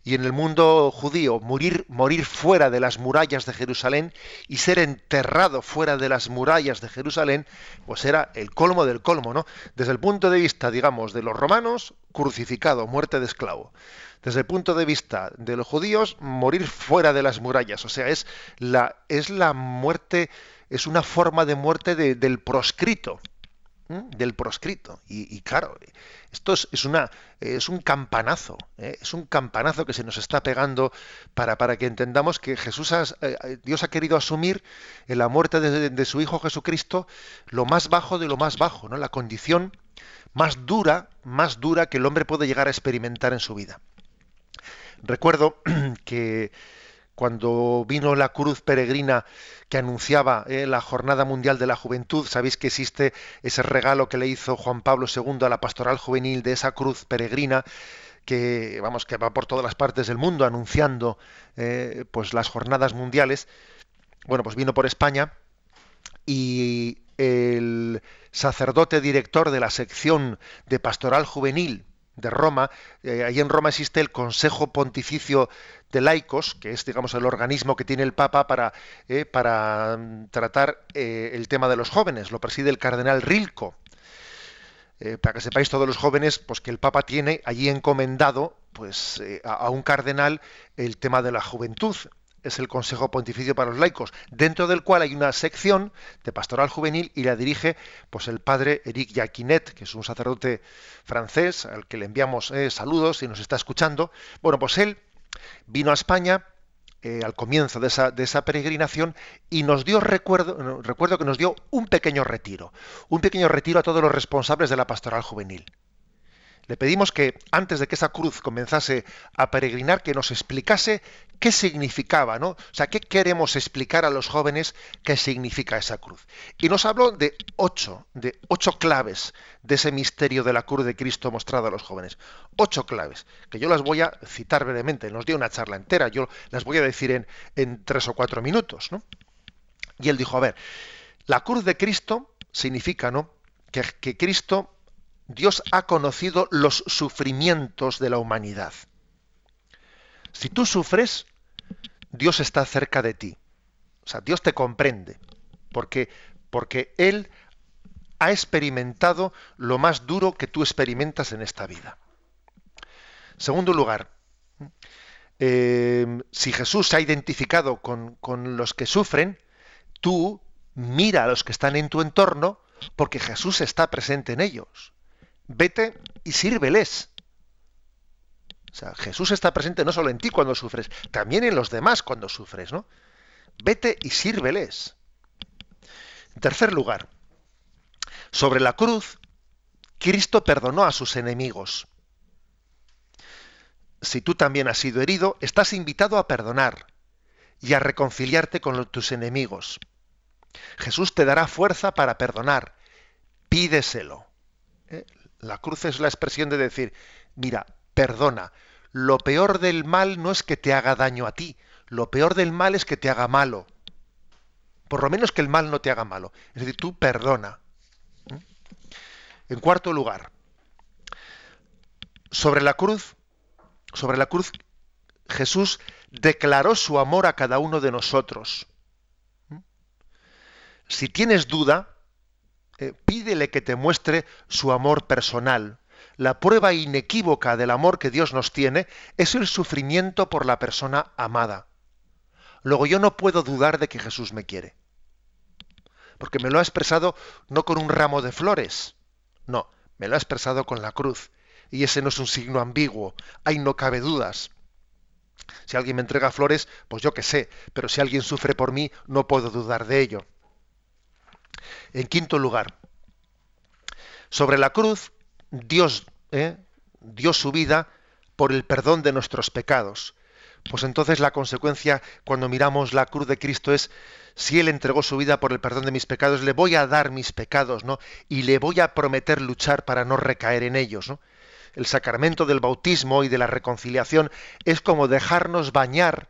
Y en el mundo judío morir morir fuera de las murallas de Jerusalén y ser enterrado fuera de las murallas de Jerusalén pues era el colmo del colmo no desde el punto de vista digamos de los romanos crucificado muerte de esclavo. Desde el punto de vista de los judíos morir fuera de las murallas. O sea es la es la muerte es una forma de muerte del proscrito del proscrito. Y, claro, esto es, una, es un campanazo, ¿eh? es un campanazo que se nos está pegando para, para que entendamos que Jesús eh, Dios ha querido asumir en la muerte de, su Hijo Jesucristo lo más bajo de lo más bajo, ¿no? la condición más dura, más dura que el hombre puede llegar a experimentar en su vida. Recuerdo que cuando vino la cruz peregrina que anunciaba eh, la Jornada Mundial de la Juventud, sabéis que existe ese regalo que le hizo Juan Pablo II a la pastoral juvenil de esa cruz peregrina que vamos que va por todas las partes del mundo anunciando eh, pues las jornadas mundiales. Bueno, pues vino por España y el sacerdote director de la sección de pastoral juvenil de Roma, eh, ahí en Roma existe el Consejo Pontificio de Laicos, que es, digamos, el organismo que tiene el Papa para, eh, para mm, tratar eh, el tema de los jóvenes. Lo preside el cardenal Rilco. para que sepáis todos los jóvenes, pues que el Papa tiene allí encomendado, pues, a un cardenal el tema de la juventud es el Consejo Pontificio para los Laicos, dentro del cual hay una sección de pastoral juvenil y la dirige pues el padre Eric Jaquinet, que es un sacerdote francés al que le enviamos eh, saludos y nos está escuchando. Bueno, pues él vino a España eh, al comienzo de esa, de esa, peregrinación y nos dio, recuerdo, recuerdo que nos dio un pequeño retiro, un pequeño retiro a todos los responsables de la pastoral juvenil. Le pedimos que antes de que esa cruz comenzase a peregrinar, que nos explicase qué significaba, ¿no? O sea, qué queremos explicar a los jóvenes qué significa esa cruz. Y nos habló de ocho, de ocho claves de ese misterio de la cruz de Cristo mostrado a los jóvenes. Ocho claves, que yo las voy a citar brevemente. Nos dio una charla entera, yo las voy a decir en, tres o cuatro minutos, ¿no? Y él dijo, a ver, la cruz de Cristo significa, ¿no? Que Cristo Dios ha conocido los sufrimientos de la humanidad. Si tú sufres, Dios está cerca de ti. O sea, Dios te comprende, porque, porque Él ha experimentado lo más duro que tú experimentas en esta vida. Segundo lugar, eh, si Jesús se ha identificado con, con los que sufren, tú mira a los que están en tu entorno porque Jesús está presente en ellos vete y sírveles. O sea, Jesús está presente no solo en ti cuando sufres, también en los demás cuando sufres, ¿no? Vete y sírveles. En tercer lugar, sobre la cruz, Cristo perdonó a sus enemigos. Si tú también has sido herido, estás invitado a perdonar y a reconciliarte con tus enemigos. Jesús te dará fuerza para perdonar. Pídeselo. ¿Eh? La cruz es la expresión de decir, mira, perdona, lo peor del mal no es que te haga daño a ti, lo peor del mal es que te haga malo. Por lo menos que el mal no te haga malo. Es decir, tú perdona. En cuarto lugar, sobre la cruz, sobre la cruz, Jesús declaró su amor a cada uno de nosotros. Si tienes duda, eh, pídele que te muestre su amor personal. La prueba inequívoca del amor que Dios nos tiene es el sufrimiento por la persona amada. Luego yo no puedo dudar de que Jesús me quiere. Porque me lo ha expresado no con un ramo de flores, no, me lo ha expresado con la cruz. Y ese no es un signo ambiguo, ahí no cabe dudas. Si alguien me entrega flores, pues yo qué sé, pero si alguien sufre por mí, no puedo dudar de ello. En quinto lugar, sobre la cruz, Dios ¿eh? dio su vida por el perdón de nuestros pecados. Pues entonces la consecuencia cuando miramos la cruz de Cristo es, si Él entregó su vida por el perdón de mis pecados, le voy a dar mis pecados, ¿no? Y le voy a prometer luchar para no recaer en ellos. El sacramento del bautismo y de la reconciliación es como dejarnos bañar,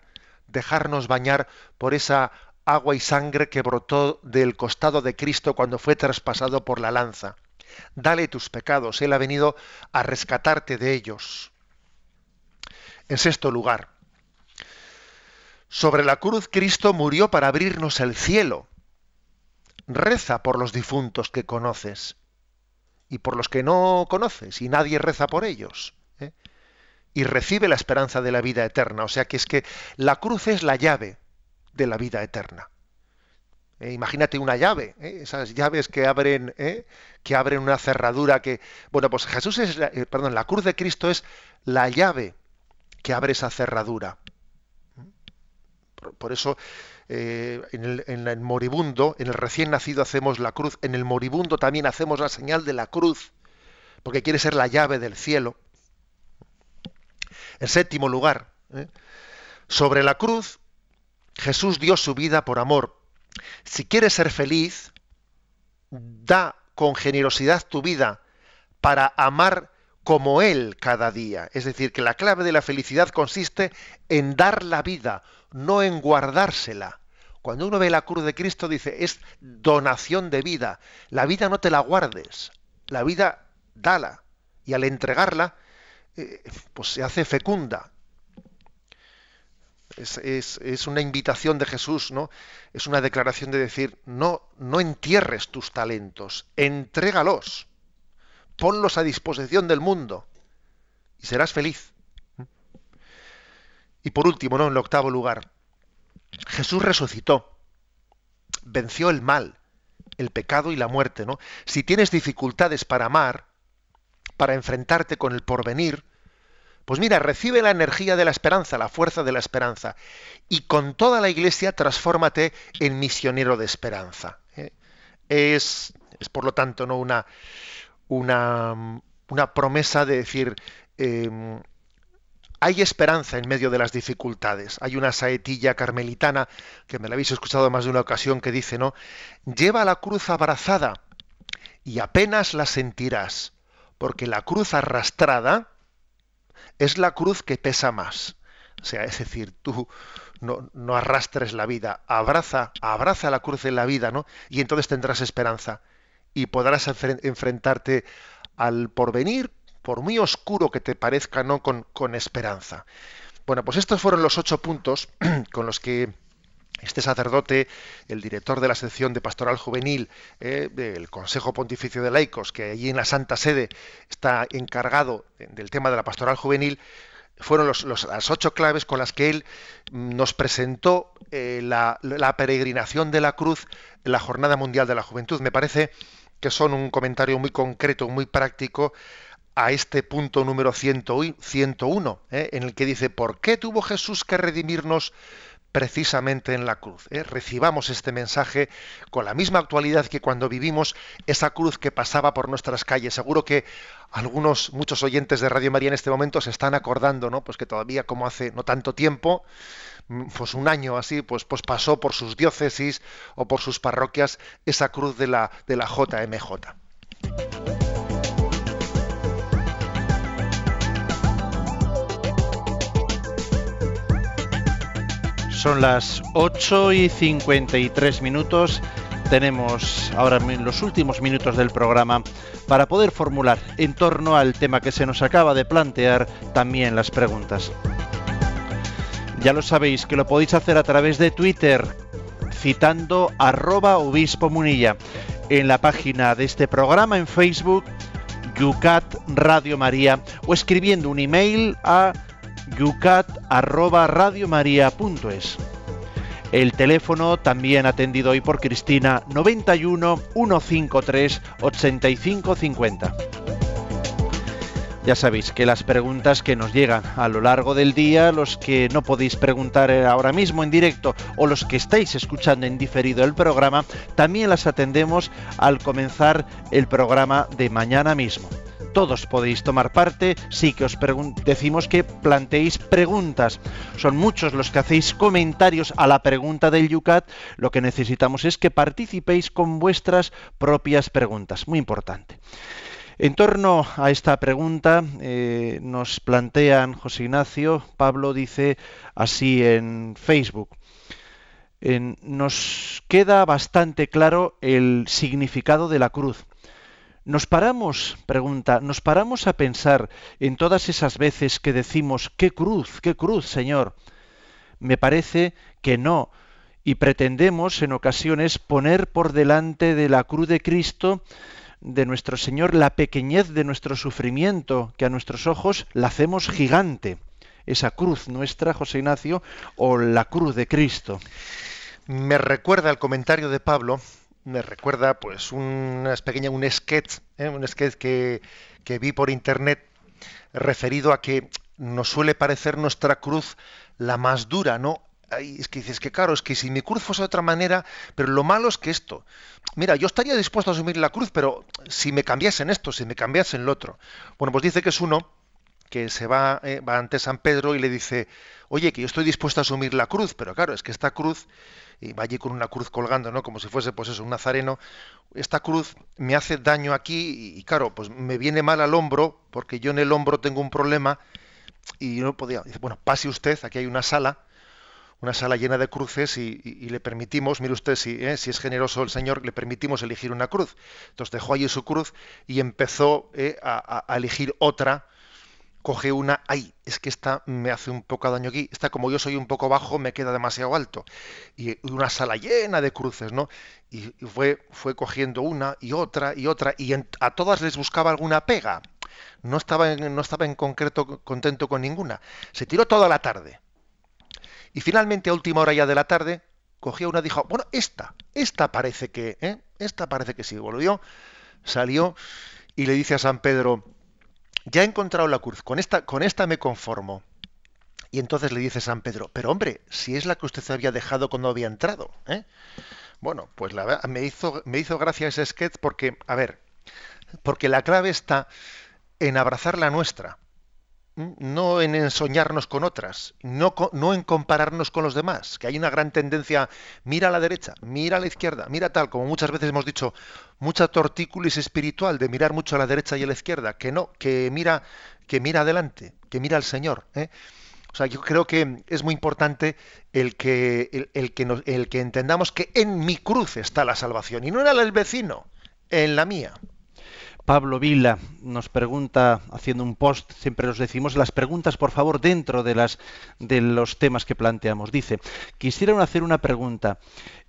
dejarnos bañar por esa agua y sangre que brotó del costado de Cristo cuando fue traspasado por la lanza. Dale tus pecados, Él ha venido a rescatarte de ellos. En sexto lugar, sobre la cruz Cristo murió para abrirnos el cielo. Reza por los difuntos que conoces y por los que no conoces y nadie reza por ellos. ¿eh? Y recibe la esperanza de la vida eterna. O sea que es que la cruz es la llave de la vida eterna. Eh, imagínate una llave, ¿eh? esas llaves que abren, ¿eh? que abren una cerradura que, bueno, pues Jesús es, perdón, la cruz de Cristo es la llave que abre esa cerradura. Por, eso en el, en, el, moribundo, en el recién nacido hacemos la cruz, en el moribundo también hacemos la señal de la cruz, porque quiere ser la llave del cielo. En séptimo lugar, sobre la cruz, Jesús dio su vida por amor. Si quieres ser feliz, da con generosidad tu vida para amar como Él cada día. Es decir, que la clave de la felicidad consiste en dar la vida, no en guardársela. Cuando uno ve la cruz de Cristo dice, es donación de vida. La vida no te la guardes, la vida dala. Y al entregarla, eh, pues se hace fecunda, es, una invitación de Jesús, ¿no? Es una declaración de decir, no, no entierres tus talentos, entrégalos, ponlos a disposición del mundo y serás feliz. Y por último, ¿no? En el octavo lugar, Jesús resucitó, venció el mal, el pecado y la muerte, ¿no? Si tienes dificultades para amar, para enfrentarte con el porvenir, pues mira, recibe la energía de la esperanza, la fuerza de la esperanza, y con toda la iglesia transfórmate en misionero de esperanza. ¿eh? Es, es, por lo tanto, no una, una, una promesa de decir em, hay esperanza en medio de las dificultades. Hay una saetilla carmelitana que me la habéis escuchado más de una ocasión que dice, ¿no? Lleva la cruz abrazada y apenas la sentirás, porque la cruz arrastrada es la cruz que pesa más. O sea, es decir, tú no, no, arrastres la vida, abraza, abraza la cruz en la vida, ¿no? Y entonces tendrás esperanza y podrás enfrentarte al porvenir, por muy oscuro que te parezca, ¿no? Con, con esperanza. Bueno, pues estos fueron los ocho puntos con los que este sacerdote, el director de la sección de pastoral juvenil eh, del Consejo Pontificio de Laicos, que allí en la Santa Sede está encargado del tema de la pastoral juvenil, fueron las ocho claves con las que él nos presentó eh, la, peregrinación de la cruz la Jornada Mundial de la Juventud. Me parece que son un comentario muy concreto, muy práctico a este punto número 101, eh, en el que dice, ¿por qué tuvo Jesús que redimirnos precisamente en la cruz. ¿eh? Recibamos este mensaje con la misma actualidad que cuando vivimos esa cruz que pasaba por nuestras calles. Seguro que algunos, muchos oyentes de Radio María en este momento se están acordando, ¿no? Pues que todavía como hace no tanto tiempo, mm, pues un año así, pues, pues pasó por sus diócesis o por sus parroquias esa cruz de la, de la JMJ. Son las 8 y 53 minutos. Tenemos ahora los últimos minutos del programa para poder formular en torno al tema que se nos acaba de plantear también las preguntas. Ya lo sabéis que lo podéis hacer a través de Twitter citando arroba obispo munilla. En la página de este programa en Facebook, Yucat Radio María o escribiendo un email a yucat@radiomaria.es. El teléfono también atendido hoy por Cristina 91 153 8550. Ya sabéis que las preguntas que nos llegan a lo largo del día, los que no podéis preguntar ahora mismo en directo o los que estáis escuchando en diferido el programa, también las atendemos al comenzar el programa de mañana mismo todos podéis tomar parte, sí que os decimos que planteéis preguntas. Son muchos los que hacéis comentarios a la pregunta del Yucat, lo que necesitamos es que participéis con vuestras propias preguntas, muy importante. En torno a esta pregunta eh, nos plantean José Ignacio, Pablo dice así en Facebook. nos queda bastante claro el significado de la cruz. Nos paramos, pregunta, nos paramos a pensar en todas esas veces que decimos, qué cruz, qué cruz, Señor. Me parece que no, y pretendemos en ocasiones poner por delante de la cruz de Cristo, de nuestro Señor, la pequeñez de nuestro sufrimiento, que a nuestros ojos la hacemos gigante. Esa cruz nuestra, José Ignacio, o la cruz de Cristo. me recuerda el comentario de Pablo, me recuerda pues una pequeña, un sketch, ¿eh? un sketch que, que vi por internet referido a que nos suele parecer nuestra cruz la más dura, ¿no? es que dices que claro, es que si mi cruz fuese de otra manera, pero lo malo es que esto, mira, yo estaría dispuesto a asumir la cruz, pero si me cambiasen esto, si me cambiasen lo otro. Bueno, pues dice que es uno que se va, eh, va ante San Pedro y le dice, oye, que yo estoy dispuesto a asumir la cruz, pero claro, es que esta cruz, y va allí con una cruz colgando, ¿no? Como si fuese, pues eso, un nazareno, esta cruz me hace daño aquí y, claro, pues me viene mal al hombro, porque yo en el hombro tengo un problema y no podía. Dice, bueno, pase usted, aquí hay una sala, una sala llena de cruces y, le permitimos, mire usted si, eh, si es generoso el Señor, le permitimos elegir una cruz. Entonces dejó allí su cruz y empezó eh, a, a, elegir otra coge una, ay, es que esta me hace un poco daño aquí, esta como yo soy un poco bajo me queda demasiado alto. Y una sala llena de cruces, ¿no? Y, fue, fue cogiendo una y otra y otra y a todas les buscaba alguna pega. No estaba, en, no estaba en concreto contento con ninguna. Se tiró toda la tarde. Y finalmente a última hora ya de la tarde cogió una y dijo, bueno, esta, esta parece que, ¿eh? esta parece que sí. Volvió, salió y le dice a San Pedro, ya he encontrado la cruz, con esta, con esta me conformo. Y entonces le dice San Pedro, pero hombre, si es la que usted había dejado cuando había entrado. ¿eh? Bueno, pues la, me, hizo, me hizo gracia ese sketch porque, a ver, porque la clave está en abrazar la nuestra no en ensoñarnos con otras, no, no, en compararnos con los demás, que hay una gran tendencia, mira a la derecha, mira a la izquierda, mira tal, como muchas veces hemos dicho, mucha tortículis espiritual de mirar mucho a la derecha y a la izquierda, que no, que mira, que mira adelante, que mira al Señor. ¿eh? O sea, yo creo que es muy importante el que, el, que el que entendamos que en mi cruz está la salvación, y no en la del vecino, en la mía. Pablo Vila nos pregunta, haciendo un post, siempre los decimos, las preguntas, por favor, dentro de, los temas que planteamos. Dice, quisiera hacer una pregunta.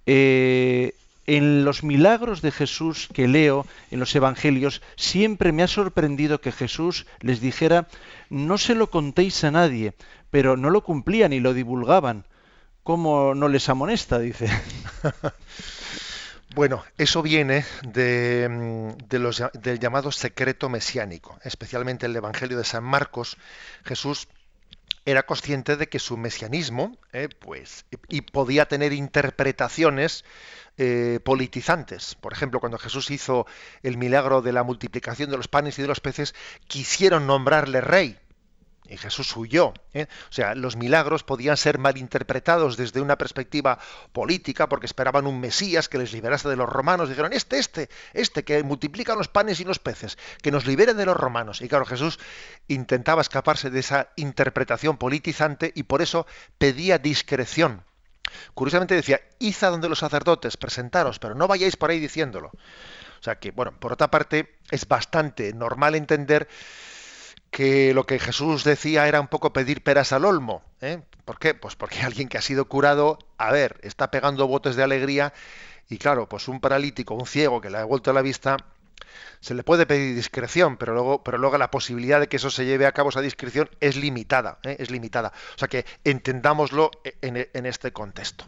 Eh, en los milagros de Jesús que leo en los evangelios, siempre me ha sorprendido que Jesús les dijera, no se lo contéis a nadie, pero no lo cumplían y lo divulgaban. ¿Cómo no les amonesta? Dice. Bueno, eso viene de, mm, del llamado secreto mesiánico, especialmente el Evangelio de San Marcos. Jesús era consciente de que su mesianismo, eh, pues, y podía tener interpretaciones eh, politizantes. Por ejemplo, cuando Jesús hizo el milagro de la multiplicación de los panes y de los peces, quisieron nombrarle rey. Y Jesús huyó. ¿eh? O sea, los milagros podían ser malinterpretados desde una perspectiva política porque esperaban un Mesías que les liberase de los romanos. Dijeron, este, este, este que multiplica los panes y los peces, que nos libere de los romanos. Y claro, Jesús intentaba escaparse de esa interpretación politizante y por eso pedía discreción. Curiosamente decía, id donde los sacerdotes, presentaros, pero no vayáis por ahí diciéndolo. O sea que, bueno, por otra parte, es bastante normal entender que lo que Jesús decía era un poco pedir peras al olmo. ¿eh? ¿Por qué? Pues porque alguien que ha sido curado, a ver, está pegando botes de alegría y claro, pues un paralítico, un ciego que le ha vuelto la vista, se le puede pedir discreción, pero luego, pero luego la posibilidad de que eso se lleve a cabo esa discreción es limitada, ¿eh? es limitada. O sea que entendámoslo en, este contexto.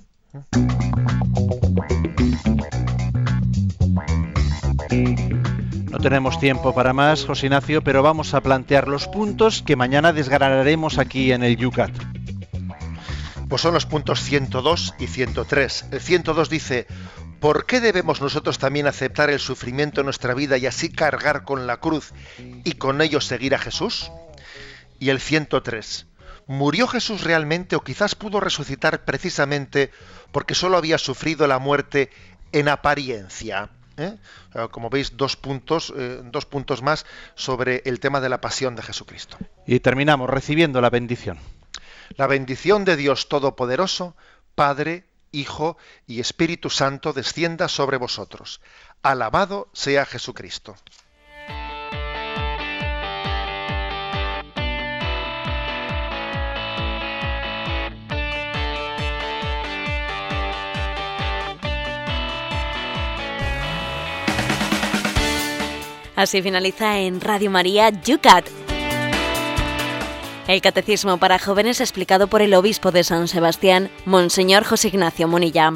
No tenemos tiempo para más, José Ignacio, pero vamos a plantear los puntos que mañana desgranaremos aquí en el Yucat. Pues son los puntos 102 y 103. El 102 dice, ¿por qué debemos nosotros también aceptar el sufrimiento en nuestra vida y así cargar con la cruz y con ello seguir a Jesús? Y el 103, ¿murió Jesús realmente o quizás pudo resucitar precisamente porque solo había sufrido la muerte en apariencia? ¿Eh? Como veis, dos puntos, eh, dos puntos más sobre el tema de la pasión de Jesucristo. Y terminamos recibiendo la bendición. La bendición de Dios Todopoderoso, Padre, Hijo y Espíritu Santo descienda sobre vosotros. Alabado sea Jesucristo. Así finaliza en Radio María Yucat. El Catecismo para Jóvenes explicado por el Obispo de San Sebastián, Monseñor José Ignacio Munilla.